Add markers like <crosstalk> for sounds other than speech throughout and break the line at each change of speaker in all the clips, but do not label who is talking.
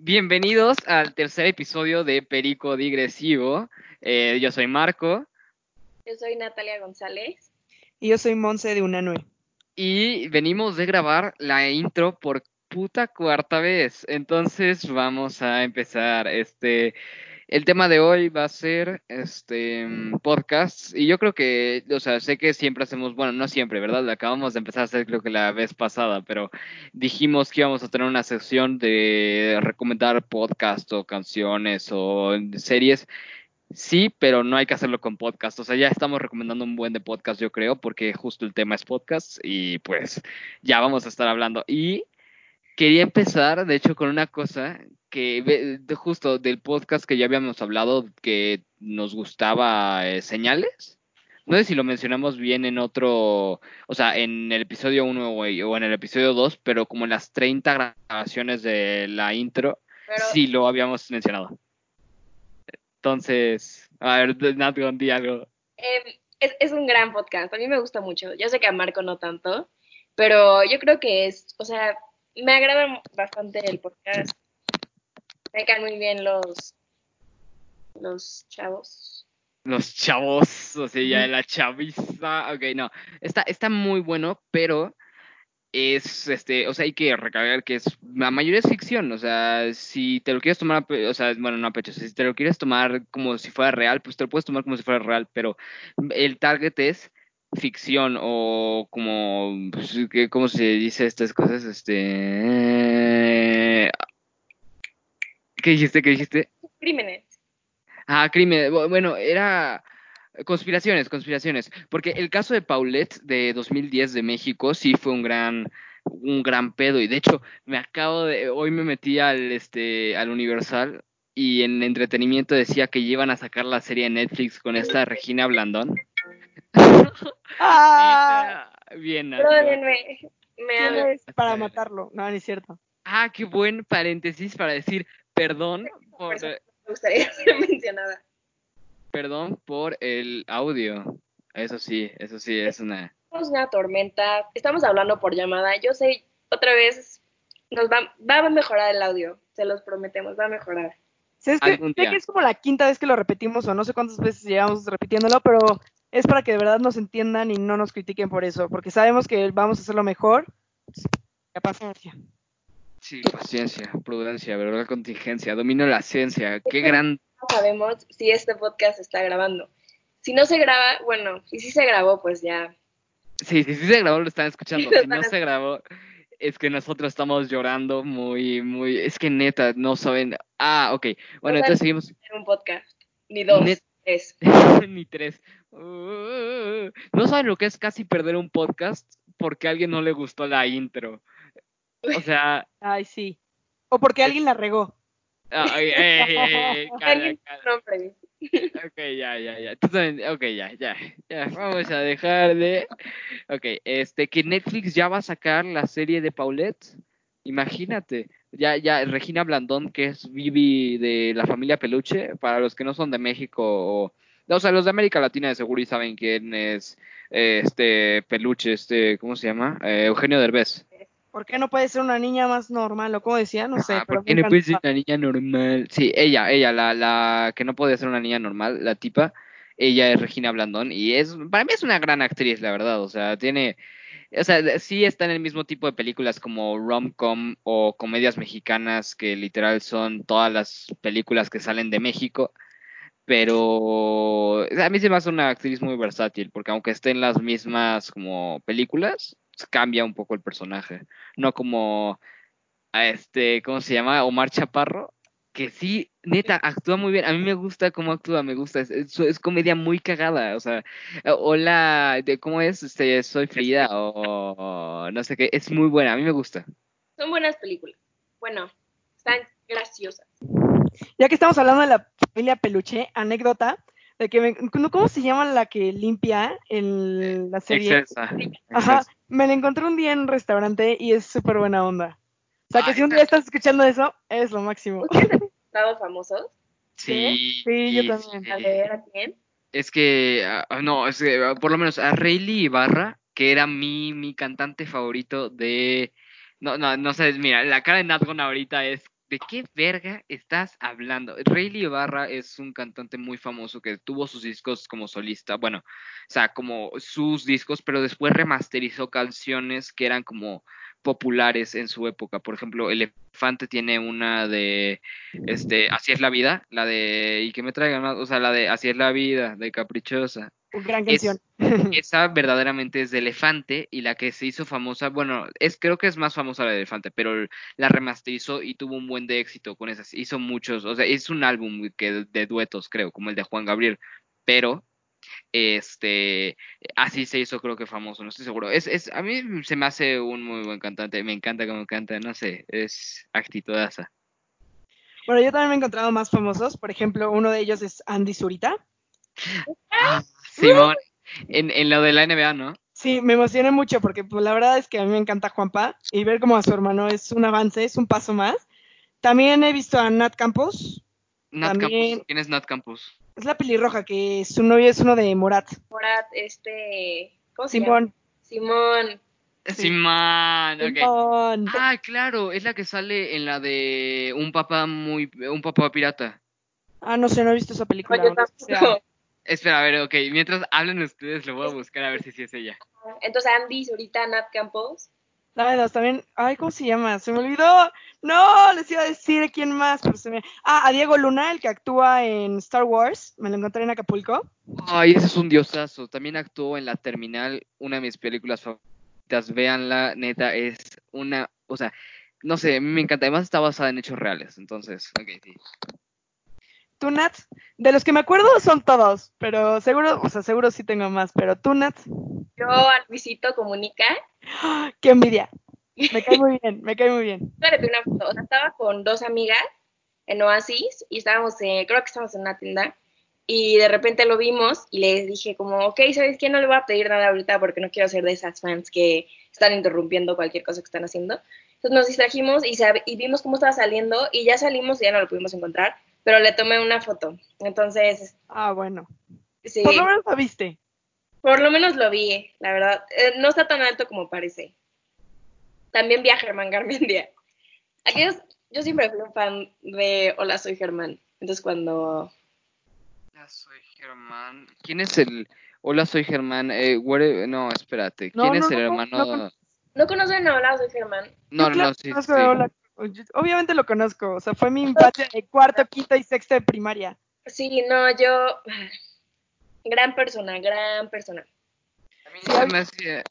Bienvenidos al tercer episodio de Perico Digresivo. Eh, yo soy Marco.
Yo soy Natalia González.
Y yo soy Monse de Unanue.
Y venimos de grabar la intro por puta cuarta vez. Entonces vamos a empezar. Este, el tema de hoy va a ser este podcast y yo creo que, o sea, sé que siempre hacemos, bueno, no siempre, ¿verdad? Acabamos de empezar a hacer creo que la vez pasada, pero dijimos que íbamos a tener una sección de recomendar podcast o canciones o series. Sí, pero no hay que hacerlo con podcast. O sea, ya estamos recomendando un buen de podcast, yo creo, porque justo el tema es podcast y pues ya vamos a estar hablando. Y quería empezar, de hecho, con una cosa que justo del podcast que ya habíamos hablado que nos gustaba eh, señales. No sé si lo mencionamos bien en otro, o sea, en el episodio 1 o, en el episodio 2, pero como en las 30 grabaciones de la intro, sí lo habíamos mencionado. Entonces, a ver, Nat, di algo.
Em, es, es un gran podcast, a mí me gusta mucho. Yo sé que a Marco no tanto, pero yo creo que es, o sea, me agrada bastante el podcast me caen muy bien los, los chavos.
Los chavos, o sea, ya la chaviza. Ok, no. Está, está muy bueno, pero es, este, o sea, hay que recargar que es, la mayoría es ficción, o sea, si te lo quieres tomar, o sea, bueno, no a pecho, si te lo quieres tomar como si fuera real, pues te lo puedes tomar como si fuera real, pero el target es ficción o como, pues, ¿cómo se dice estas cosas? Este, ¿Qué dijiste? ¿Qué dijiste?
Crímenes.
Ah, crímenes. Bueno, era conspiraciones, conspiraciones. Porque el caso de Paulette de 2010 de México sí fue un gran un gran pedo y de hecho me acabo de hoy me metí al este al Universal y en entretenimiento decía que iban a sacar la serie de Netflix con esta Regina Blandón. <laughs>
Ah,
bien.
Perdónenme, me
para matarlo. No, no es cierto.
Ah, qué buen paréntesis para decir Perdón por...
Me gustaría <laughs> ser mencionada.
Perdón por el audio. Eso sí, eso sí, es una...
Es una tormenta. Estamos hablando por llamada. Yo sé, otra vez, nos va, va a mejorar el audio. Se los prometemos, va a mejorar.
Sí, es que, sé que es como la quinta vez que lo repetimos o no sé cuántas veces llevamos repitiéndolo, pero es para que de verdad nos entiendan y no nos critiquen por eso, porque sabemos que vamos a hacerlo mejor. La paciencia.
Sí, paciencia, prudencia, verdad, contingencia, domino la ciencia. Qué gran.
No sabemos si este podcast está grabando. Si no se graba, bueno, y si se grabó, pues ya.
Sí, si sí se grabó, lo están escuchando. <laughs> Si no se grabó, es que nosotros estamos llorando muy, muy. Es que neta, no saben. Ah, ok. Bueno, entonces seguimos.
un podcast, ni dos, tres. <laughs>
ni tres. Uh, no saben lo que es casi perder un podcast porque a alguien no le gustó la intro. O sea. <laughs>
Ay, sí. O porque alguien la regó.
Ay, <laughs> ay, ay, <laughs> Ok, ya, ya, ya. ok, ya, ya, ya. Vamos a dejar de. Ok, este, que Netflix ya va a sacar la serie de Paulette. Imagínate. Ya, ya, Regina Blandón, que es Vivi de la familia Peluche, para los que no son de México o. O sea, los de América Latina de seguro y saben quién es este Peluche, este, ¿cómo se llama? Eh, Eugenio Derbez.
¿Por qué no puede ser una niña más normal? ¿O cómo decía? No sé.
¿Por qué no puede ser una niña normal? Sí, ella, ella, la, la que no puede ser una niña normal, la tipa, ella es Regina Blandón y es, para mí es una gran actriz, la verdad. O sea, tiene, o sea, sí está en el mismo tipo de películas como rom-com o comedias mexicanas que literal son todas las películas que salen de México. Pero a mí se me hace una actriz muy versátil, porque aunque esté en las mismas como películas, cambia un poco el personaje. No como a este, ¿cómo se llama? Omar Chaparro, que sí, neta, actúa muy bien. A mí me gusta cómo actúa, me gusta. Es, es, comedia muy cagada. O sea, hola, de, ¿cómo es? Este, soy Frida o, no sé qué. Es muy buena, a mí me gusta.
Son buenas películas. Bueno, están graciosas.
Ya que estamos hablando de la familia Peluche, anécdota de que ¿cómo se llama la que limpia en la serie? Ajá, me la encontré un día en un restaurante y es súper buena onda. O sea, que si un día estás escuchando eso, es lo máximo.
¿Estados famosos?
Sí.
Sí, yo también.
A ver, ¿a quién?
Es que, ah, no, es que ah, por lo menos a Rayleigh Ibarra, que era mi, mi cantante favorito de... No, no, no sé, mira, la cara de Natgon ahorita es ¿de qué verga estás hablando? Rayleigh Ibarra es un cantante muy famoso que tuvo sus discos como solista, bueno, o sea, como sus discos, pero después remasterizó canciones que eran como populares en su época. Por ejemplo, Elefante tiene una de este Así es la vida, la de y que me traigan más, o sea, la de Así es la vida, de Caprichosa.
Gran canción. <laughs>
esa verdaderamente es de Elefante y la que se hizo famosa, bueno, es creo que es más famosa la de Elefante, pero la remasterizó y tuvo un buen de éxito con esas. Hizo muchos, o sea, es un álbum que de duetos, creo, como el de Juan Gabriel, pero este así se hizo creo que famoso, no estoy seguro. Es, es a mí se me hace un muy buen cantante, me encanta cómo canta, no sé, es actitudaza.
Bueno, yo también me he encontrado más famosos, por ejemplo, uno de ellos es Andy Zurita.
Simón, en, en lo de la NBA, ¿no?
Sí, me emocioné mucho porque pues, la verdad es que a mí me encanta Juanpa y ver como a su hermano es un avance, es un paso más. También he visto a Nat Campos.
Nat Campos, ¿quién es Nat Campos?
Es la pelirroja, que su novio es uno de Morat.
Morat, este... ¿Cómo
se Simón.
Simón.
Simón, Simón. Ah, claro, es la que sale en la de un papá muy... un papá pirata.
Ah, no sé, no he visto esa película.
Espera, a ver, ok, mientras hablen ustedes lo voy a buscar a ver si sí es ella.
Entonces Andy, ahorita Nat Campos.
Nada, también, ay, ¿cómo se llama? Se me olvidó. No, les iba a decir quién más, pero se me... Ah, a Diego Luna, el que actúa en Star Wars. Me lo encontré en Acapulco.
Ay, ese es un diosazo. También actuó en La Terminal, una de mis películas favoritas. Véanla, neta, es una... O sea, no sé, a mí me encanta. Además está basada en hechos reales, entonces, ok, sí.
¿Tú? De los que me acuerdo son todos, pero seguro, o sea, seguro sí tengo más, pero tú.
Yo al Luisito Comunica. <gasps>
¡Qué envidia! Me cae muy bien, me cae muy bien.
una foto. O sea, estaba con dos amigas en Oasis y estábamos, creo que estábamos en una tienda y de repente lo vimos y les dije como, ok, ¿sabes qué? No le voy a pedir nada ahorita porque no quiero ser de esas fans que están interrumpiendo cualquier cosa que están haciendo. Entonces nos distrajimos y, y vimos cómo estaba saliendo y ya salimos y ya no lo pudimos encontrar, pero le tomé una foto. Entonces...
Ah, bueno. Sí. Por lo menos lo viste.
Por lo menos lo vi, la verdad. Eh, no está tan alto como parece. También vi a Germán Garmendia. <laughs> Aquellos, yo siempre fui un fan de Hola, soy Germán. Entonces cuando...
Hola, soy Germán. ¿Quién es el... Hola, soy Germán. Eh, no, espérate. ¿Quién es el hermano?
No, conocen a Hola, soy Germán?
No, no, sí, sí.
Obviamente lo conozco. O sea, fue mi infancia de cuarto, quinto y sexto de primaria.
Sí, no, yo gran persona, gran persona. A mí se me hacía...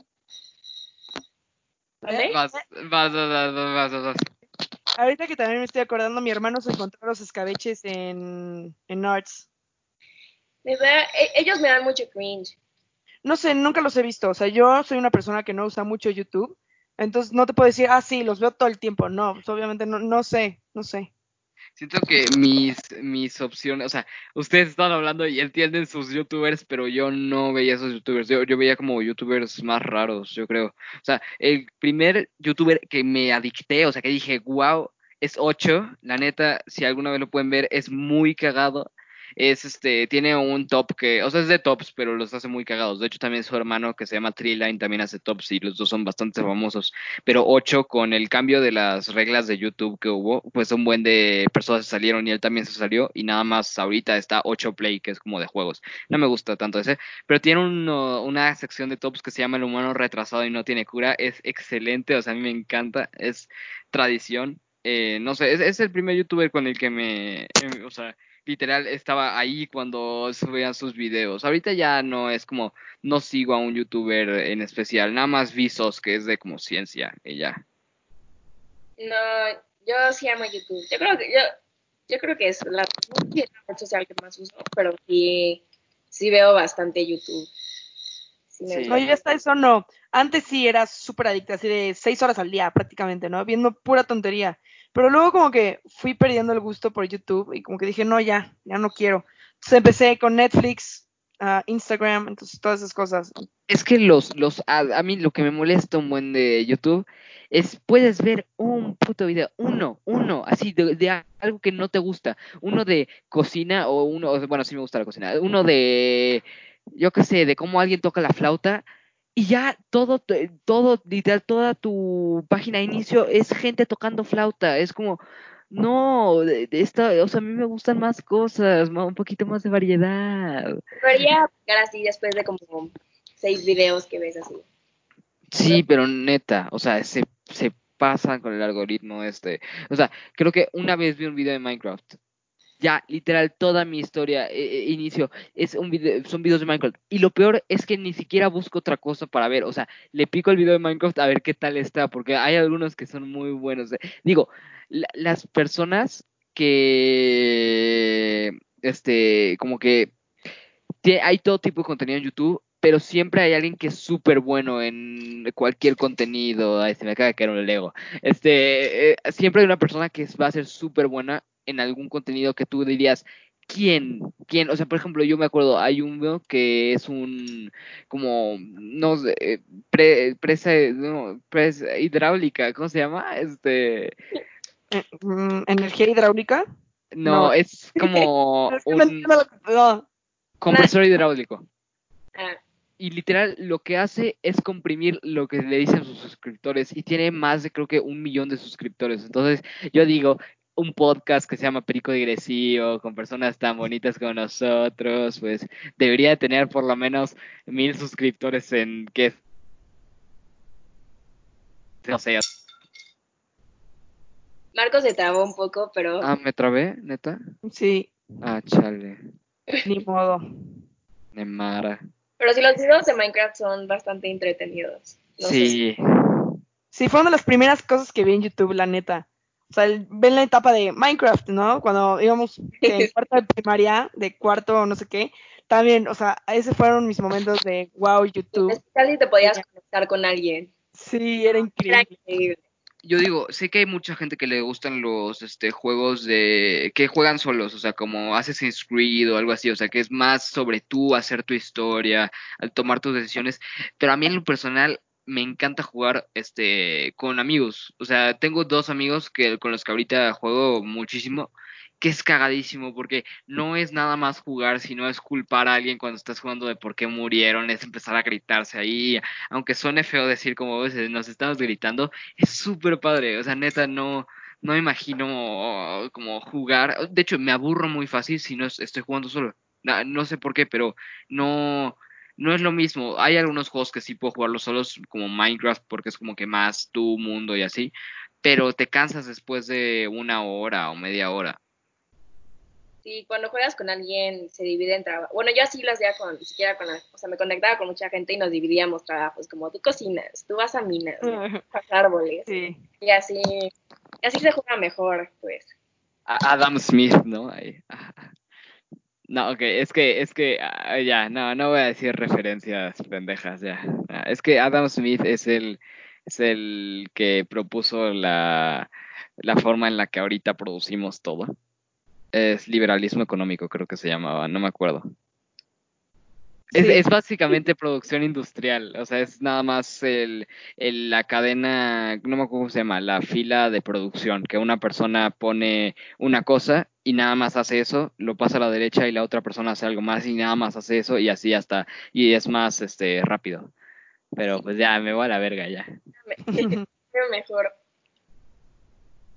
Vas, vas, vas, vas,
Ahorita que también me estoy acordando, mi hermano se encontró los escabeches en, en Arts.
E, ellos me dan mucho cringe.
No sé, nunca los he visto. O sea, yo soy una persona que no usa mucho YouTube. Entonces no te puedo decir, ah, sí, los veo todo el tiempo. No, pues, obviamente no, no sé, no sé
siento que mis, mis opciones, o sea, ustedes están hablando y entienden sus youtubers, pero yo no veía esos youtubers, yo, yo veía como youtubers más raros, yo creo. O sea, el primer youtuber que me adicté, o sea, que dije, wow, es 8, la neta, si alguna vez lo pueden ver, es muy cagado es este, tiene un top que, o sea, es de tops, pero los hace muy cagados. De hecho, también su hermano que se llama Treeline también hace tops y los dos son bastante famosos. Pero 8, con el cambio de las reglas de YouTube que hubo, pues un buen de personas se salieron y él también se salió. Y nada más ahorita está 8 Play, que es como de juegos. No me gusta tanto ese, pero tiene una sección de tops que se llama El humano retrasado y no tiene cura. Es excelente, o sea, a mí me encanta, es tradición. Eh, no sé, es, es, el primer youtuber con el que me, em, o sea, literal estaba ahí cuando subían sus videos. Ahorita ya no es como, no sigo a un youtuber en especial, nada más visos que es de como ciencia y ya.
No, yo sí amo YouTube. Yo creo que yo, yo creo que es la, red social que más uso, pero sí, sí veo bastante YouTube.
No, ya está eso no. Antes sí era súper adicta, así de seis horas al día prácticamente, ¿no? Viendo pura tontería. Pero luego como que fui perdiendo el gusto por YouTube y como que dije, no, ya, ya no quiero. Entonces empecé con Netflix, uh, Instagram, entonces todas esas cosas.
Es que los, los, a, mí lo que me molesta un buen de YouTube es, puedes ver un puto video, uno, uno, así, de, de algo que no te gusta. Uno de cocina o uno, bueno, sí me gusta la cocina. Uno de, yo qué sé, de cómo alguien toca la flauta y ya todo, todo, literal, toda tu página de inicio es gente tocando flauta. Es como, no, esta, o sea, a mí me gustan más cosas, un poquito más de variedad.
Debería aplicar así después de como seis videos que ves así.
Sí, pero neta, o sea, se, se pasan con el algoritmo este. O sea, creo que una vez vi un video de Minecraft ya, literal, toda mi historia, eh, eh, inicio, es un video, son videos de Minecraft. Y lo peor es que ni siquiera busco otra cosa para ver. O sea, le pico el video de Minecraft a ver qué tal está, porque hay algunos que son muy buenos. Digo, las personas que, este, como que hay todo tipo de contenido en YouTube, pero siempre hay alguien que es súper bueno en cualquier contenido. Ay, se me acaba de caer un Lego. Este, eh, siempre hay una persona que va a ser súper buena en algún contenido que tú dirías, ¿quién? ¿Quién? O sea, por ejemplo, yo me acuerdo, hay uno que es un, como, no sé, presa, no, presa hidráulica, ¿cómo se llama? Este...
Eh, mm, ¿Energía hidráulica?
No, es <laughs> como un compresor <laughs> hidráulico. Ah. Y literal lo que hace es comprimir lo que le dicen sus suscriptores y tiene más de creo que un millón de suscriptores. Entonces yo digo, un podcast que se llama Perico Digresivo, con personas tan bonitas como nosotros, pues debería tener por lo menos mil suscriptores en que no sé.
Marco se trabó un poco, pero.
Ah, ¿me trabé, neta?
Sí.
Ah, chale.
Ni modo.
Nemara.
Pero si los videos de Minecraft son bastante entretenidos.
sí.
Sí, fue una de las primeras cosas que vi en YouTube, la neta. O sea, ven la etapa de Minecraft, ¿no? Cuando íbamos en cuarto de primaria, de cuarto no sé qué, también, o sea, esos fueron mis momentos de wow, YouTube.
Casi te podías conectar con alguien.
Sí, era increíble.
Yo digo, sé que hay mucha gente que le gustan los este, juegos de que juegan solos, o sea, como Assassin's Creed o algo así, o sea, que es más sobre tú hacer tu historia, al tomar tus decisiones, pero a mí en lo personal me encanta jugar este con amigos. O sea, tengo dos amigos que con los que ahorita juego muchísimo, que es cagadísimo porque no es nada más jugar, sino es culpar a alguien cuando estás jugando de por qué murieron, es empezar a gritarse ahí, aunque suene feo decir como veces nos estamos gritando, es súper padre, o sea, neta no no me imagino como jugar, de hecho me aburro muy fácil si no estoy jugando solo. no sé por qué, pero no no es lo mismo. Hay algunos juegos que sí puedo jugarlos solos, como Minecraft, porque es como que más tu mundo y así, pero te cansas después de una hora o media hora.
Sí, cuando juegas con alguien se divide en trabajo. Bueno, yo así lo hacía con, siquiera con, o sea, me conectaba con mucha gente y nos dividíamos trabajos, como tú cocinas, tú vas a minas, vas <laughs> a árboles. Sí. Y así, y así se juega mejor, pues.
Adam Smith, ¿no? Ahí. <laughs> No, ok, es que, es que, ah, ya, no, no voy a decir referencias pendejas, ya. Ah, es que Adam Smith es el, es el que propuso la, la forma en la que ahorita producimos todo. Es liberalismo económico, creo que se llamaba, no me acuerdo. Es, básicamente producción industrial, o sea, es nada más el, la cadena, no me acuerdo cómo se llama, la fila de producción, que una persona pone una cosa y nada más hace eso, lo pasa a la derecha y la otra persona hace algo más y nada más hace eso y así hasta, y es más este rápido. Pero pues ya, me voy a la verga ya. <laughs>
mejor.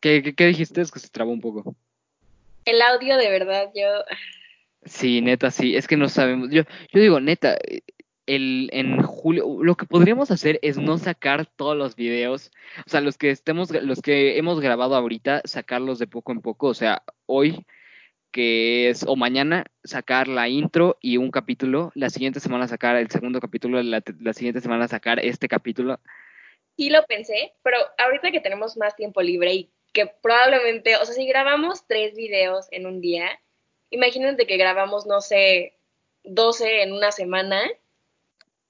¿Qué, qué, qué dijiste? Es que se trabó un poco.
El audio de verdad, yo
Sí, neta, sí, es que no sabemos. Yo, yo digo, neta, el, en julio, lo que podríamos hacer es no sacar todos los videos, o sea, los que estemos, los que hemos grabado ahorita, sacarlos de poco en poco, o sea, hoy que es, o mañana, sacar la intro y un capítulo, la siguiente semana sacar el segundo capítulo, la, la siguiente semana sacar este capítulo.
Sí lo pensé, pero ahorita que tenemos más tiempo libre y que probablemente, o sea, si grabamos tres videos en un día, imagínate que grabamos, no sé, 12 en una semana,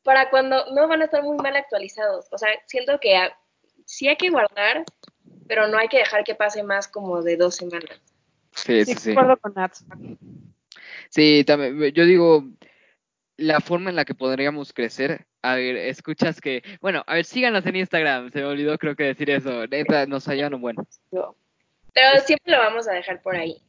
para cuando no van a estar muy mal actualizados. O sea, siento que sí hay que guardar, pero no hay que dejar que pase más como de dos semanas.
Sí, sí, sí.
con
Sí, también, yo digo, la forma en la que podríamos crecer, a ver, escuchas que, bueno, a ver, síganos en Instagram, se me olvidó creo que decir eso, neta, nos un bueno.
Pero siempre lo vamos a dejar por ahí.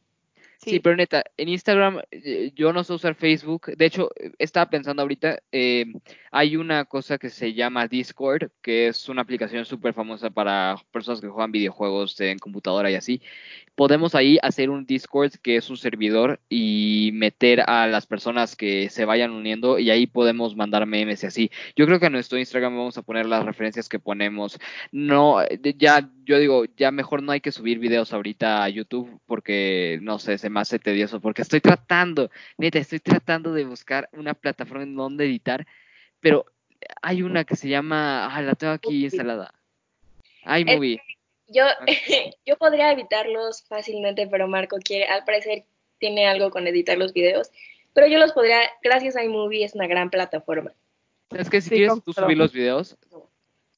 Sí. pero neta, en Instagram eh, yo no sé usar Facebook. De hecho, estaba pensando ahorita, eh, hay una cosa que se llama Discord, que es una aplicación súper famosa para personas que juegan videojuegos en computadora y así. Podemos ahí hacer un Discord que es un servidor y meter a las personas que se vayan uniendo y ahí podemos mandar memes y así. Yo creo que en nuestro Instagram vamos a poner las referencias que ponemos. No, ya, yo digo, ya mejor no hay que subir videos ahorita a YouTube porque, no sé, se me hace tedioso porque estoy tratando, neta, estoy tratando de buscar una plataforma en donde editar, pero hay una que se llama, ah, la tengo aquí instalada. iMovie.
Yo, ah. <laughs> yo podría editarlos fácilmente, pero Marco quiere, al parecer tiene algo con editar los videos, pero yo los podría, gracias a iMovie es una gran plataforma.
Es que si quieres tú subir los videos,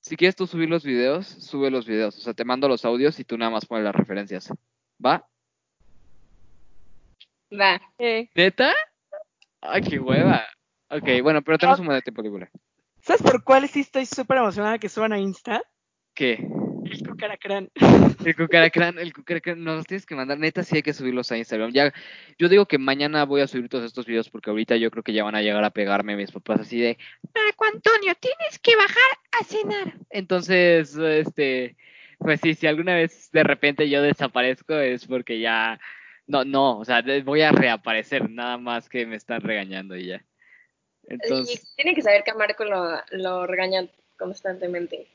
si quieres tú subir los videos, sube los videos. O sea, te mando los audios y tú nada más pones las referencias. ¿Va? ¿Neta? Ay, qué hueva. Ok, bueno, pero tenemos un montón de libre.
¿Sabes por cuál sí estoy súper emocionada que suban a Insta?
¿Qué?
El cucaracrán.
El cucaracrán, el cucaracrán, nos los tienes que mandar, neta, sí hay que subirlos a Instagram. Ya, yo digo que mañana voy a subir todos estos videos porque ahorita yo creo que ya van a llegar a pegarme mis papás así de, Marco Antonio, tienes que bajar a cenar. Entonces, este, pues sí, si alguna vez de repente yo desaparezco es porque ya no, no, o sea, voy a reaparecer, nada más que me están regañando y ya.
Entonces, y tiene que saber que a Marco lo, lo regañan constantemente.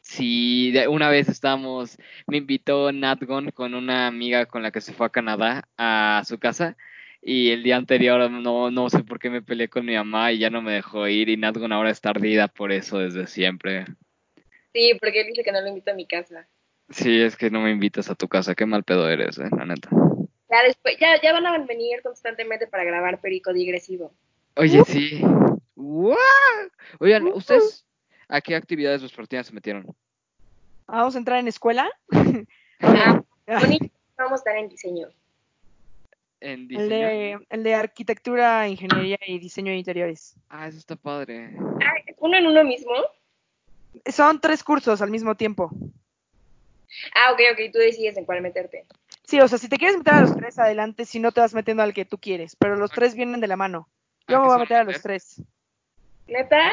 Sí, una vez estábamos, me invitó Natgon con una amiga con la que se fue a Canadá a su casa y el día anterior no, no sé por qué me peleé con mi mamá y ya no me dejó ir y Natgon ahora está ardida por eso desde siempre.
Sí, porque él dice que no lo invito a mi casa.
Sí, es que no me invitas a tu casa, qué mal pedo eres, eh, la neta.
Ya después, ya, ya van a venir constantemente para grabar Perico Digresivo.
Oye, sí. ¡Wow! Oigan, ¿ustedes a qué actividades vespertinas se metieron?
¿Vamos a entrar en escuela?
ah, <laughs> vamos a estar en diseño.
¿En
diseño? El de, el de arquitectura, ingeniería y diseño de interiores.
Ah, eso está padre.
Ah, ¿Uno en uno mismo?
Son tres cursos al mismo tiempo.
Ah, ok, ok, tú decides en cuál meterte.
Sí, o sea, si te quieres meter a los tres, adelante, si no te vas metiendo al que tú quieres, pero los tres vienen de la mano. Yo me voy a meter a los tres.
¿Neta?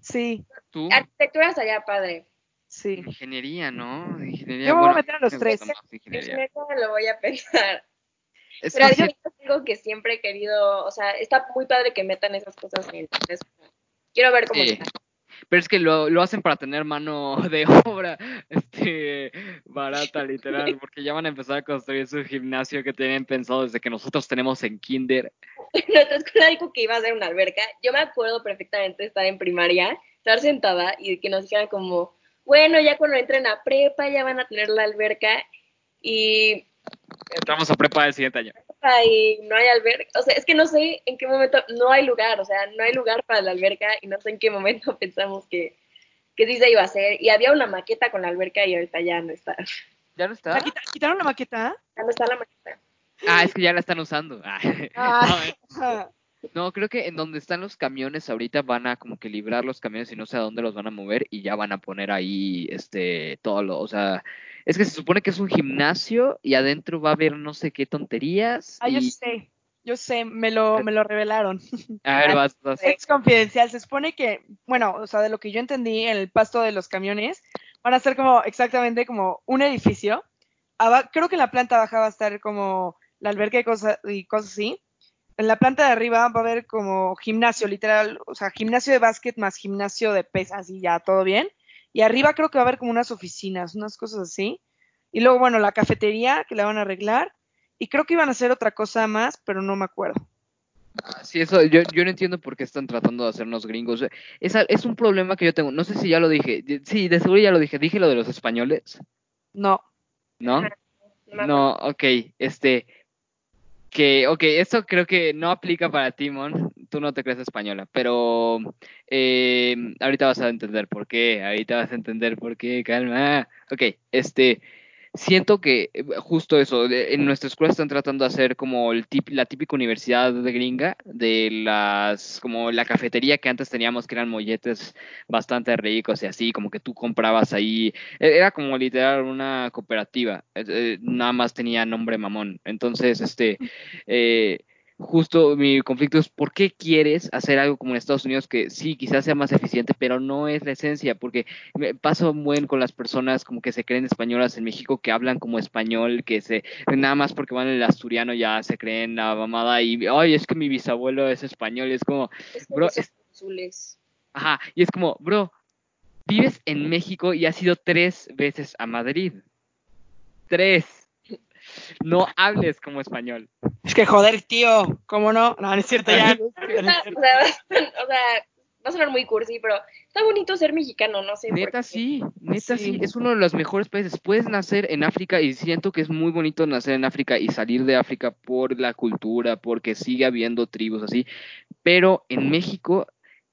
Sí.
¿Tú?
Arquitectura estaría padre.
Sí.
Ingeniería, ¿no? Ingeniería.
Yo me voy a meter a los tres.
Ingeniería lo voy a pensar. Pero yo digo que siempre he querido, o sea, está muy padre que metan esas cosas en el Quiero ver cómo está
pero es que lo, lo hacen para tener mano <laughs> de obra este barata, literal, porque ya van a empezar a construir su gimnasio que tienen pensado desde que nosotros tenemos en kinder.
Nuestra escuela dijo que iba a ser una alberca. Yo me acuerdo perfectamente estar en primaria, estar sentada y que nos dijeran como, bueno, ya cuando entren a prepa ya van a tener la alberca y...
Entramos a prepa el siguiente año
y no hay alberca, o sea, es que no sé en qué momento, no hay lugar, o sea, no hay lugar para la alberca y no sé en qué momento <laughs> pensamos que, que sí se iba a hacer. Y había una maqueta con la alberca y ahorita ya no está.
¿Ya no está?
¿Quitaron la maqueta?
Ya no está la maqueta.
Ah, es que ya la están usando. Ah. Ah. <laughs> <laughs> No, creo que en donde están los camiones ahorita van a como que librar los camiones y no sé a dónde los van a mover y ya van a poner ahí este todo lo, o sea, es que se supone que es un gimnasio y adentro va a haber no sé qué tonterías.
Ah, yo sé, yo sé, me lo, me lo revelaron. <laughs>
A ver, vas, vas.
Es confidencial, se supone que, bueno, o sea, de lo que yo entendí, en el pasto de los camiones van a ser como exactamente como un edificio. Creo que en la planta baja va a estar como la alberca y cosas, y cosas así. En la planta de arriba va a haber como gimnasio, literal, o sea, gimnasio de básquet más gimnasio de pesas y ya, todo bien. Y arriba creo que va a haber como unas oficinas, unas cosas así. Y luego, bueno, la cafetería que la van a arreglar. Y creo que iban a hacer otra cosa más, pero no me acuerdo.
Ah, sí, eso, yo, yo no entiendo por qué están tratando de hacernos gringos. Es, es un problema que yo tengo. No sé si ya lo dije. Sí, de seguro ya lo dije. ¿Dije lo de los españoles?
No.
¿No? No, ok. Este, que, ok, esto creo que no aplica para ti, Mon, tú no te crees española, pero eh, ahorita vas a entender por qué, ahorita vas a entender por qué, calma. Ok, este, siento que eh, justo eso, en nuestra escuela están tratando de hacer como el tip, la típica universidad de gringa, de las, como la cafetería que antes teníamos, que eran molletes bastante ricos y así, como que tú comprabas ahí, e, era como literal una cooperativa, eh, nada más tenía nombre mamón. Entonces, este, eh, justo mi conflicto es por qué quieres hacer algo como en Estados Unidos que sí, quizás sea más eficiente, pero no es la esencia, porque me paso muy con las personas como que se creen españolas en México, que hablan como español, que se, nada más porque van el asturiano ya se creen la mamada y, ay, es que mi bisabuelo es español, es como, bro, ajá, y es como, bro, vives en México y has ido tres veces a Madrid. Tres no hables como español.
Es que joder, tío, ¿cómo no? No, no es cierto ya. <laughs>
o, sea, va a sonar muy cursi, pero está bonito ser mexicano, no sé.
Neta sí, neta sí. es uno de los mejores países. Puedes nacer en África y siento que es muy bonito nacer en África y salir de África por la cultura, porque sigue habiendo tribus así, pero en México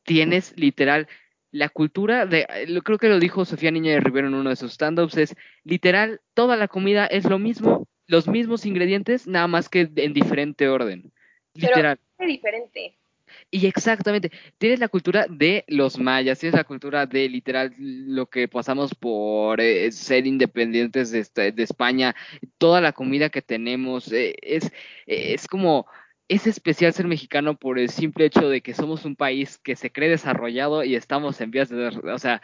tienes literal la cultura de, creo que lo dijo Sofía Niña de Rivero en uno de sus stand-ups, es literal, toda la comida es lo mismo, los mismos ingredientes, nada más que en diferente orden. Literal.
Es diferente.
Y exactamente, tienes la cultura de los mayas, tienes la cultura de literal lo que pasamos por eh, ser independientes de, de, España, toda la comida que tenemos, eh, es, es como, es especial ser mexicano por el simple hecho de que somos un país que se cree desarrollado y estamos en vías de, o sea,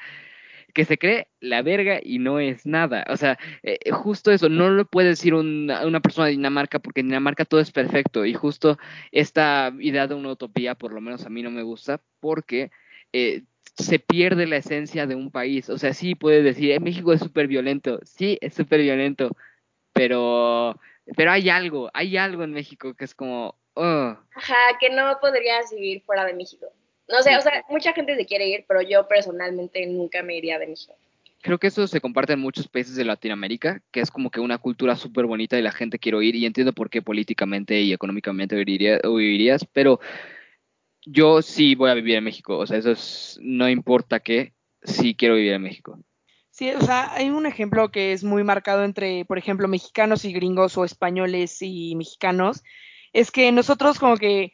que se cree la verga y no es nada. O sea, eh, justo eso, no lo puede decir una persona de Dinamarca porque en Dinamarca todo es perfecto y justo esta idea de una utopía, por lo menos a mí no me gusta porque eh, se pierde la esencia de un país. O sea, sí puede decir, eh, México es súper violento, sí, es súper violento, pero, pero hay algo, hay algo en México que es como...
Ajá, que no podrías vivir fuera de México. No sé, o sea, mucha gente se quiere ir, pero yo personalmente nunca me iría de México.
Creo que eso se comparte en muchos países de Latinoamérica, que es como que una cultura súper bonita y la gente quiere ir, y entiendo por qué políticamente y económicamente vivirías, pero yo sí voy a vivir en México, o sea, eso es, no importa qué, sí quiero vivir en México.
Sí, o sea, hay un ejemplo que es muy marcado entre, por ejemplo, mexicanos y gringos o españoles y mexicanos, es que nosotros como que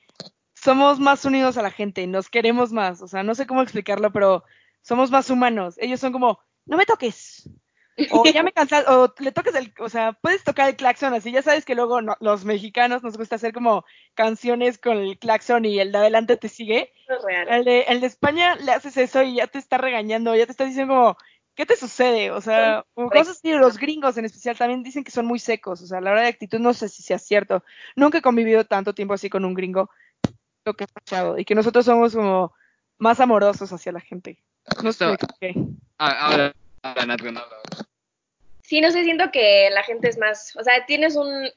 somos más unidos a la gente, nos queremos más, o sea, no sé cómo explicarlo, pero somos más humanos. Ellos son como, no me toques. O ya me cansas, o le toques el, o sea, puedes tocar el claxon así, ya sabes que luego los mexicanos nos gusta hacer como canciones con el claxon y el de adelante te sigue.
Es real.
El de, el de España le haces eso y ya te está regañando, ya te está diciendo como, ¿qué te sucede? O sea, cosas así, los gringos en especial también dicen que son muy secos, o sea, la hora de actitud no sé si sea cierto. Nunca he convivido tanto tiempo así con un gringo, lo que he escuchado y que nosotros somos como más amorosos hacia la gente. No sé qué.
Ahora,
Sí, no sé, siento que la gente es más, o sea, tienes un,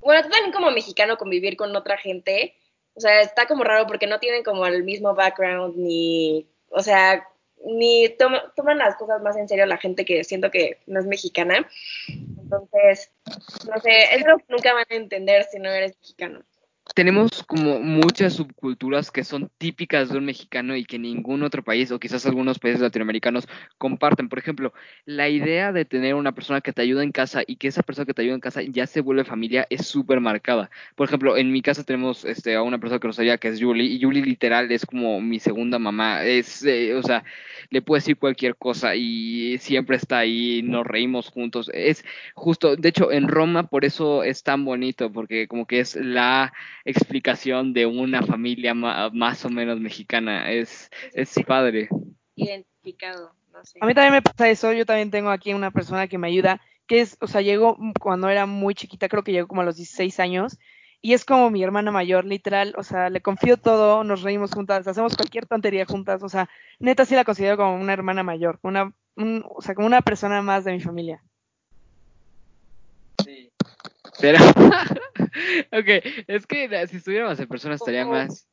bueno, también como mexicano convivir con otra gente, o sea, está como raro porque no tienen como el mismo background ni, o sea, ni toman las cosas más en serio la gente que siento que no es mexicana. Entonces, no sé, es lo que nunca van a entender si no eres mexicano
tenemos como muchas subculturas que son típicas de un mexicano y que ningún otro país o quizás algunos países latinoamericanos comparten. Por ejemplo, la idea de tener una persona que te ayuda en casa y que esa persona que te ayuda en casa ya se vuelve familia es súper marcada. Por ejemplo, en mi casa tenemos este, a una persona que nos ayuda que es Julie y Julie literal es como mi segunda mamá. Es, eh, o sea, le puedo decir cualquier cosa y siempre está ahí, nos reímos juntos. Es justo, de hecho, en Roma por eso es tan bonito porque como que es la explicación de una familia más o menos mexicana. Es, es padre.
Identificado, no sé.
A mí también me pasa eso. Yo también tengo aquí una persona que me ayuda, que es, o sea, llegó cuando era muy chiquita, creo que llegó como a los 16 años. Y es como mi hermana mayor, literal, o sea, le confío todo, nos reímos juntas, hacemos cualquier tontería juntas, o sea, neta sí la considero como una hermana mayor, una, o sea, como una persona más de mi familia.
Pero, <laughs> ok, es que si estuviéramos en persona estaría más...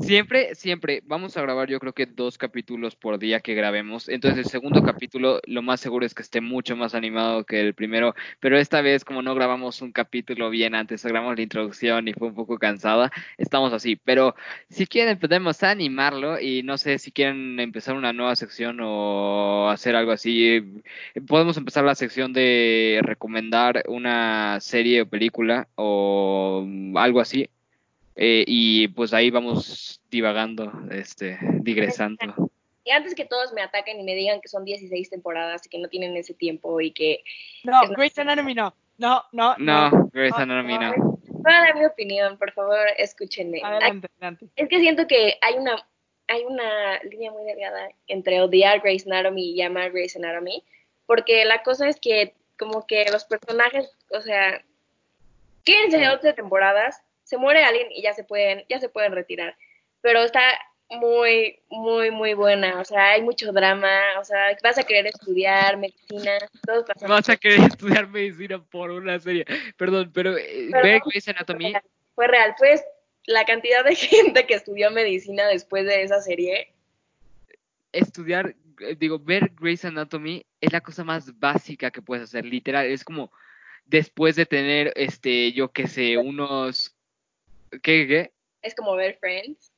Siempre, siempre, vamos a grabar yo creo que dos capítulos por día que grabemos. Entonces el segundo capítulo lo más seguro es que esté mucho más animado que el primero. Pero esta vez como no grabamos un capítulo bien antes, grabamos la introducción y fue un poco cansada, estamos así. Pero si quieren podemos animarlo y no sé si quieren empezar una nueva sección o hacer algo así. Podemos empezar la sección de recomendar una serie o película o algo así eh, y pues ahí vamos divagando, este, digresando.
Y antes que todos me ataquen y me digan que son 16 temporadas y que no tienen ese tiempo y que...
No, Grey's Anatomy no. No, no,
no. No, Grey's Anatomy no.
Voy a dar mi opinión, por favor, escúchenme.
Adelante, adelante.
Es que siento que hay una, hay una línea muy delgada entre odiar Grey's Anatomy y llamar Grey's Anatomy, porque la cosa es que como que los personajes, o sea, quieren ser 11 temporadas se muere alguien y ya se pueden, ya se pueden retirar. Pero está muy, muy, muy buena. O sea, hay mucho drama. O sea, vas a querer estudiar medicina.
Vas a querer estudiar medicina por una serie. Perdón, pero, eh, ver Grey's Anatomy.
Fue real. Pues la cantidad de <laughs> gente que estudió medicina después de esa serie.
Estudiar, eh, digo, ver Grey's Anatomy es la cosa más básica que puedes hacer. Literal, es como después de tener, este, yo qué sé, unos ¿Qué, qué?
Es como ver Friends.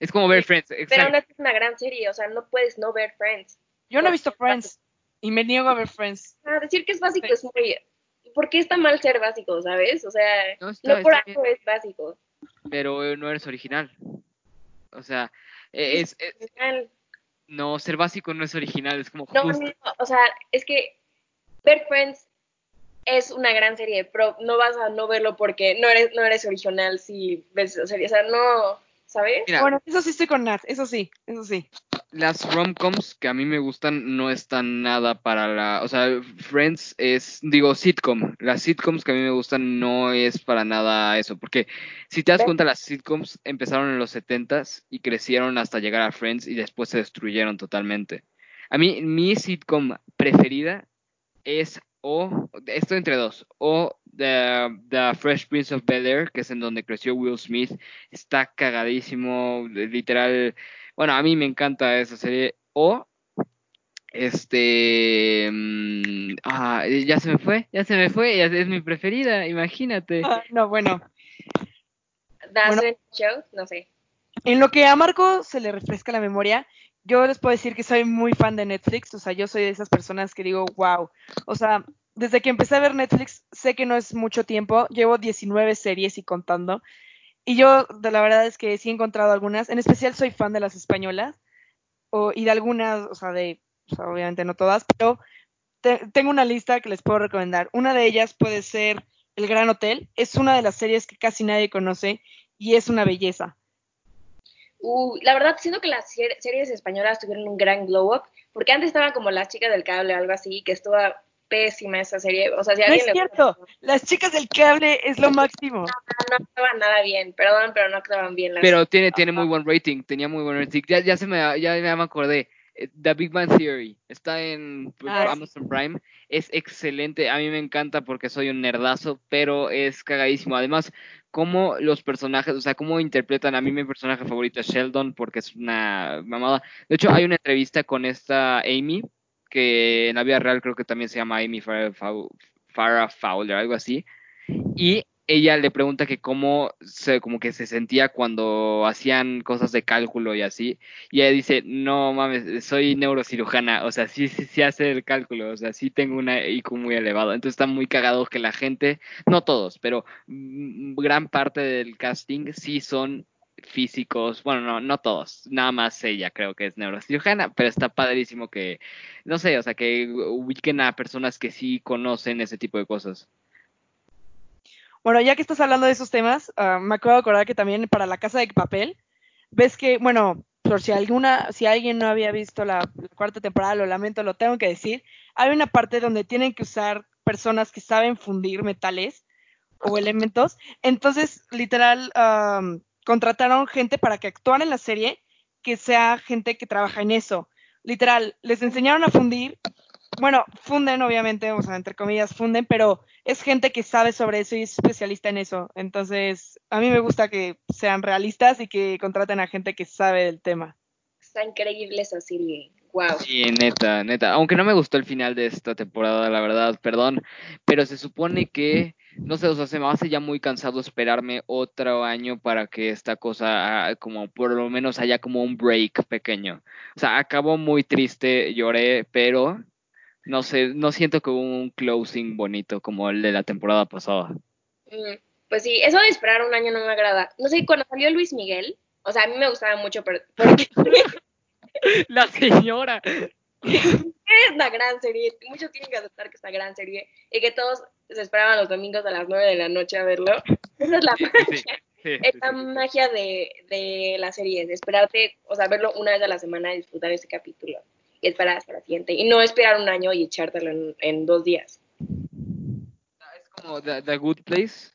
Es como ver Friends,
exacto. Pero aún es una gran serie, o sea, no puedes no ver Friends.
Yo no he visto Friends y me niego a ver Friends.
Ah, decir que es básico es muy... ¿Por qué está mal ser básico, sabes? O sea, no, por algo es básico.
Pero no eres original. O sea, e, es... no, ser básico no es original, es como
justo. No, no, o sea, es que ver Friends es una gran serie, pero no vas a no verlo porque no eres, no eres original si ves la serie. O sea, no, ¿sabes?
bueno, eso sí estoy con Nat, eso sí, eso sí.
Las romcoms que a mí me gustan no están nada para la, o sea, Friends es, digo, sitcom. Las sitcoms que a mí me gustan no es para nada eso, porque si te das cuenta, las sitcoms empezaron en los 70s y crecieron hasta llegar a Friends y después se destruyeron totalmente. A mí, mi sitcom preferida es o esto entre dos, o The, Fresh Prince of Bel Air, que es en donde creció Will Smith, está cagadísimo, literal, bueno, a mí me encanta esa serie, o este, mm, ah, ya se me fue, ya se me fue, es mi preferida, imagínate.
Ah, no, bueno. <laughs>
bueno, show, no sé.
En lo que a Marco se le refresca la memoria, yo les puedo decir que soy muy fan de Netflix, o sea, yo soy de esas personas que digo, wow, o sea, desde que empecé a ver Netflix, sé que no es mucho tiempo, llevo 19 series y contando, y yo de la verdad es que sí he encontrado algunas, en especial soy fan de las españolas, o, y de algunas, o sea, de, o sea, obviamente no todas, pero tengo una lista que les puedo recomendar. Una de ellas puede ser El Gran Hotel, es una de las series que casi nadie conoce y es una belleza.
Uh, la verdad, siento que las series españolas tuvieron un gran glow up, porque antes estaban como las chicas del cable o algo así, que estuvo pésima esa serie. O sea, si
no es cierto, las chicas del cable es lo máximo. No,
no, actuaban nada bien, perdón, pero no actuaban bien.
pero tiene, tiene muy buen rating, tenía muy buen rating. Ya, ya se me, ya, me acordé. Eh, The Big Bang Theory está en ah, Amazon Prime. Es excelente. A mí me encanta porque soy un nerdazo, pero es cagadísimo. Además, cómo los personajes, o sea, cómo interpretan. A mí mi personaje favorito es Sheldon porque es una mamada. De hecho, hay una entrevista con esta Amy, que en la vida real creo que también se llama Amy Farrah Fowler, algo así. Y ella le pregunta que cómo se, como que se sentía cuando hacían cosas de cálculo y así. Y ella dice, no mames, soy neurocirujana, o sea, sí, sí, sí hace el cálculo, o sea, sí tengo una IQ muy elevado. Entonces está muy cagado que la gente, no todos, pero mm, gran parte del casting sí son físicos, bueno, no, no todos, nada más ella creo que es neurocirujana, pero está padrísimo que, no sé, o sea, que ubiquen a personas que sí conocen ese tipo de cosas.
Bueno, ya que estás hablando de esos temas, ah, me acabo de acordar que también para la casa de papel, ves que, bueno, por si alguna, si alguien no había visto la, cuarta temporada, lo lamento, lo tengo que decir, hay una parte donde tienen que usar personas que saben fundir metales o elementos, entonces, literal, contrataron gente para que actuara en la serie, que sea gente que trabaja en eso. Literal, les enseñaron a fundir bueno, funden obviamente, o sea, entre comillas funden, pero es gente que sabe sobre eso y es especialista en eso. Entonces, a mí me gusta que sean realistas y que contraten a gente que sabe del tema.
Está increíble esa serie. Wow.
Sí, neta, neta. Aunque no me gustó el final de esta temporada, la verdad, perdón. Pero se supone que, no sé, o sea, se me hace ya muy cansado esperarme otro año para que esta cosa, como por lo menos haya como un break pequeño. O sea, acabó muy triste, lloré, pero no sé, no siento que hubo un closing bonito como el de la temporada pasada.
Mm, pues sí, eso de esperar un año no me agrada. No sé, cuando salió Luis Miguel, o sea, a mí me gustaba mucho, pero... <laughs>
la señora.
Es una gran serie. Muchos tienen que aceptar que es una gran serie y que todos se esperaban los domingos a las 9 de la noche a verlo. <laughs> Esa es la magia. es la magia de, de la serie, de esperarte, o sea, verlo una vez a la semana y disfrutar ese capítulo y esperar hasta la siguiente. Y no esperar un año y echártelo en, dos días.
Es como The, Good Place.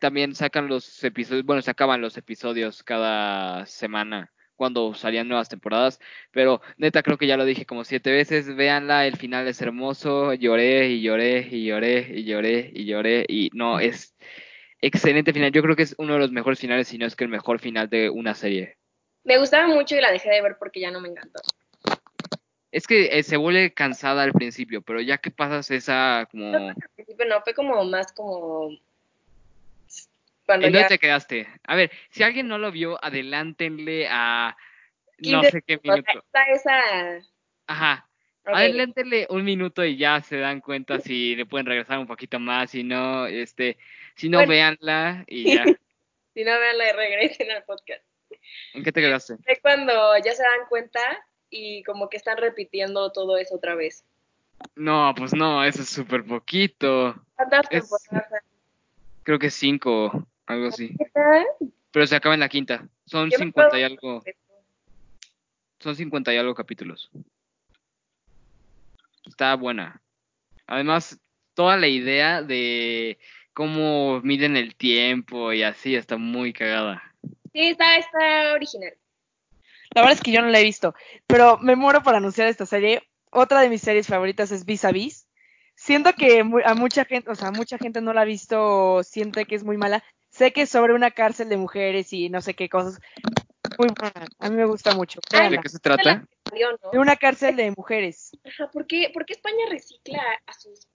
También sacan los episodios, bueno, se acaban los episodios cada semana cuando salían nuevas temporadas, pero neta creo que ya lo dije como siete veces, véanla, el final es hermoso, lloré y lloré y lloré y lloré y lloré y no, es excelente final, yo creo que es uno de los mejores finales, si no es que el mejor final de una serie.
Me gustaba mucho y la dejé de ver porque ya no me encantó.
Es que eh, se vuelve cansada al principio, pero ya que pasas esa como...
No, al principio no, fue como más como...
Cuando ya... te quedaste? A ver, si alguien no lo vio, adelántenle a no sé qué minuto.
Está esa...
Ajá. Adelántenle un minuto y ya se dan cuenta si le pueden regresar un poquito más, si no, este, si no, véanla <laughs> y ya.
si no, véanla y regresen al podcast.
¿En qué te quedaste?
Es cuando ya se dan cuenta y como que están repitiendo todo eso otra vez.
No, pues no, eso es súper poquito.
¿Cuántas temporadas?
Creo que cinco, algo así. Pero se acaba en la quinta. Son cincuenta y algo. Son cincuenta y algo capítulos. Está buena. Además, toda la idea de cómo miden el tiempo y así está muy cagada.
Sí, está, está original.
La verdad es que yo no la he visto, pero me muero por anunciar esta serie. Otra de mis series favoritas es Vis a Vis. Siento que a mucha gente, o sea, mucha gente no la ha visto, siente que es muy mala. Sé que es sobre una cárcel de mujeres y no sé qué cosas. Muy buena. A mí me gusta mucho.
¿De qué se trata?
De una cárcel de mujeres.
Ajá, ¿por qué, España recicla a sus...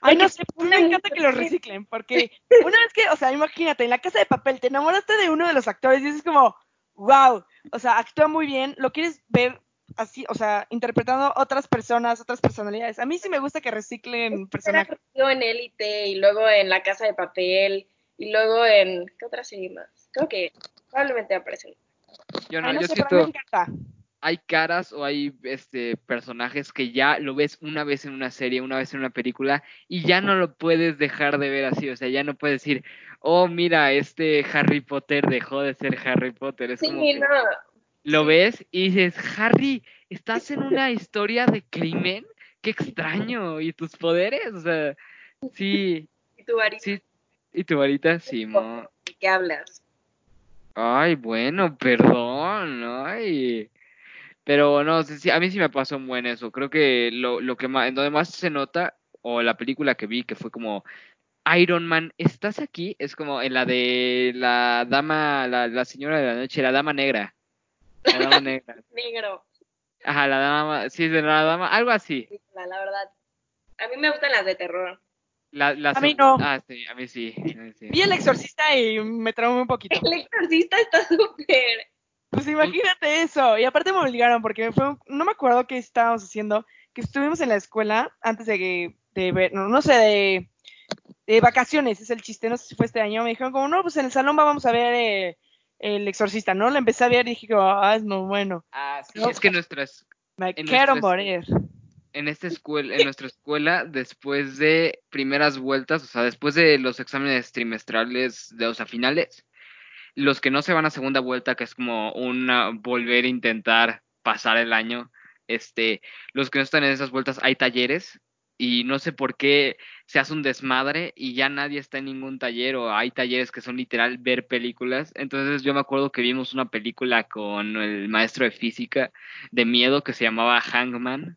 Ay, no sé, me encanta que lo reciclen, porque una vez que, o sea, imagínate, en la casa de papel te enamoraste de uno de los actores y dices como, wow, o sea, actúa muy bien, lo quieres ver así, o sea, interpretando otras personas, otras personalidades. A mí sí me gusta que reciclen personajes.
en Élite y luego en La Casa de Papel y luego en ¿qué otra serie más? Creo que probablemente aparecen.
Yo no, yo siento hay caras o hay este personajes que ya lo ves una vez en una serie, una vez en una película y ya no lo puedes dejar de ver así, o sea, ya no puedes decir, "Oh, mira, este Harry Potter dejó de ser Harry Potter." Es como no. Lo ves y dices, "Harry, estás en <laughs> una historia de crimen? Qué extraño, y tus poderes?" O sea, sí.
¿Y tu varita?
Sí. ¿Y tu varita? Sí, mo.
¿De qué hablas?
Ay, bueno, perdón, ay. Pero no, sí, a mí sí me pasó un buen eso. Creo que lo, lo que más, en donde más se nota, o la película que vi, que fue como Iron Man, ¿estás aquí? Es como en la de la dama, la, la señora de la noche, la dama negra. La dama negra. <laughs>
Negro.
Ajá, la dama, sí, de la dama, algo así.
La, la verdad. A mí me gustan las de terror.
La, a mí no.
Ah, sí, a mí sí.
Vi el exorcista y me traumé un poquito. <laughs>
El exorcista está súper
pues imagínate eso. Y aparte me obligaron porque fue, no me acuerdo qué estábamos haciendo, que estuvimos en la escuela antes de, de ver, no, no sé, de, vacaciones, es el chiste, no sé si fue este año. Me dijeron como, no, pues en el salón vamos a ver eh, El Exorcista, ¿no? Lo empecé a ver y dije, ah, es muy bueno.
Ah, sí, es que nuestras...
Me quiero morir.
En esta escuela, en nuestra escuela, después de primeras vueltas, o sea, después de los exámenes trimestrales, de, o sea, finales, los que no se van a segunda vuelta, que es como una volver a intentar pasar el año, este, los que no están en esas vueltas, hay talleres y no sé por qué se hace un desmadre y ya nadie está en ningún taller o hay talleres que son literal ver películas. Entonces yo me acuerdo que vimos una película con el maestro de física de miedo que se llamaba Hangman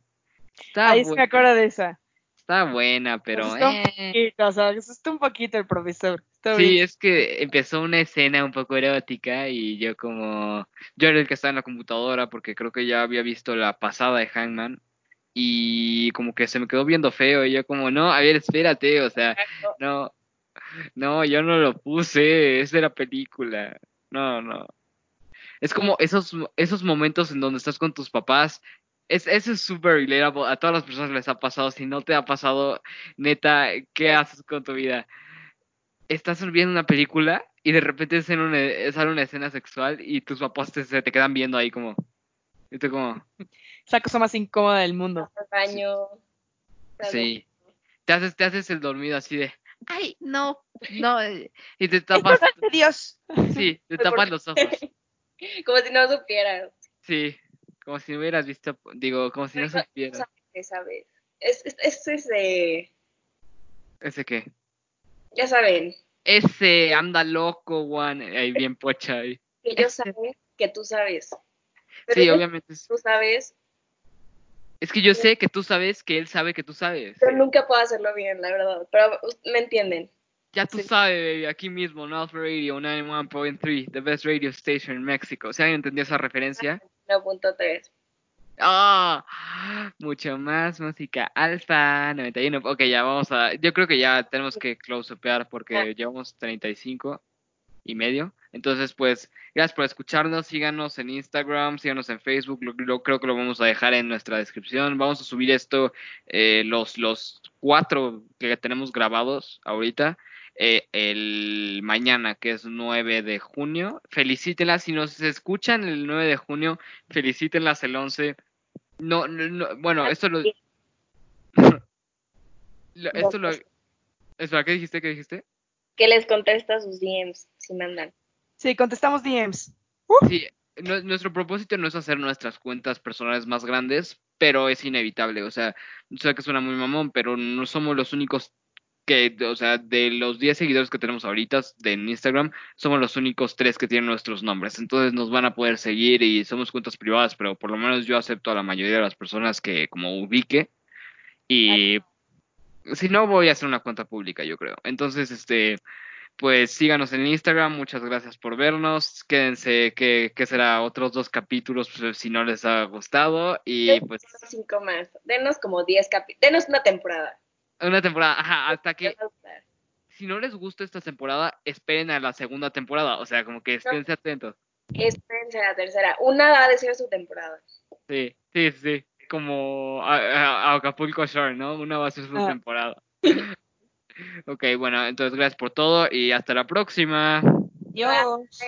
Ahí se me acuerda de esa.
Está buena, pero...
Está un eh. poquito, o sea, asustó un poquito el profesor.
sí, es que empezó una escena un poco erótica y yo como... Yo era el que estaba en la computadora porque creo que ya había visto la pasada de Hangman y como que se me quedó viendo feo y yo como, no, a ver, espérate, o sea, no, no, yo no lo puse, es de la película, no, no. Es como esos, esos momentos en donde estás con tus papás es, eso es súper relatable. A todas las personas les ha pasado. Si no te ha pasado, neta, ¿qué haces con tu vida? Estás viendo una película y de repente sale una, una escena sexual y tus papás te, se te quedan viendo ahí como... Y tú como...
Es la cosa más incómoda del mundo.
Baño.
Sí. Te haces, te haces el dormido así de... Ay, no, no. Y te <laughs> tapas...
Dios!
Sí, te tapas los ojos. <laughs>
Como si no supieras.
Sí. Como si no hubieras visto, digo, como si no supieras.
¿Sabes? Es, es, es ese...
¿Ese qué?
Ya saben.
Ese anda loco, Juan, ahí bien pocha ahí.
Que yo sé que tú sabes.
sí, obviamente.
Tú sabes.
Es que yo sé que tú sabes que él sabe que tú sabes.
Pero nunca puedo hacerlo bien, la verdad. Pero me entienden.
Ya tú sabes, baby, aquí mismo, North Radio 91.3, the best radio station in Mexico. ¿Se han entendido esa referencia?
1.3.
Ah, mucho más música alfa 91. Ok, ya vamos a. Yo creo que ya tenemos que close-upear porque ah. llevamos 35 y medio. Entonces, pues, gracias por escucharnos. Síganos en Instagram, síganos en Facebook. Lo, creo que lo vamos a dejar en nuestra descripción. Vamos a subir esto, eh, los, los cuatro que tenemos grabados ahorita. Eh, el mañana, que es 9 de junio. Felicítenlas, si nos escuchan el 9 de junio, felicítenlas el 11. No, no, bueno, esto lo... <laughs> esto lo... Espera, ¿qué dijiste? ¿Qué dijiste?
Que les contesta sus DMs, si mandan.
Sí, contestamos DMs.
Sí, nuestro propósito no es hacer nuestras cuentas personales más grandes, pero es inevitable. O sea, sé que suena muy mamón, pero no somos los únicos que, o sea, de los 10 seguidores que tenemos ahorita de Instagram, somos los únicos tres que tienen nuestros nombres. Entonces nos van a poder seguir y somos cuentas privadas, pero por lo menos yo acepto a la mayoría de las personas que como ubique. Y si no, voy a hacer una cuenta pública, yo creo. Entonces, este, pues síganos en Instagram. Muchas gracias por vernos. Quédense que, que será otros dos capítulos pues, si no les ha gustado. Y pues...
Cinco más. Denos como 10 capítulos. Denos una temporada.
Una temporada, ajá, hasta que si no les gusta esta temporada, esperen a la segunda temporada, o sea, como que esténse atentos.
Espérense a la tercera, una va a ser su temporada.
Sí, sí, sí, como a, Acapulco Shore, ¿no? Una va a ser su ah. temporada. ok, bueno, entonces gracias por todo y hasta la próxima.
Adiós.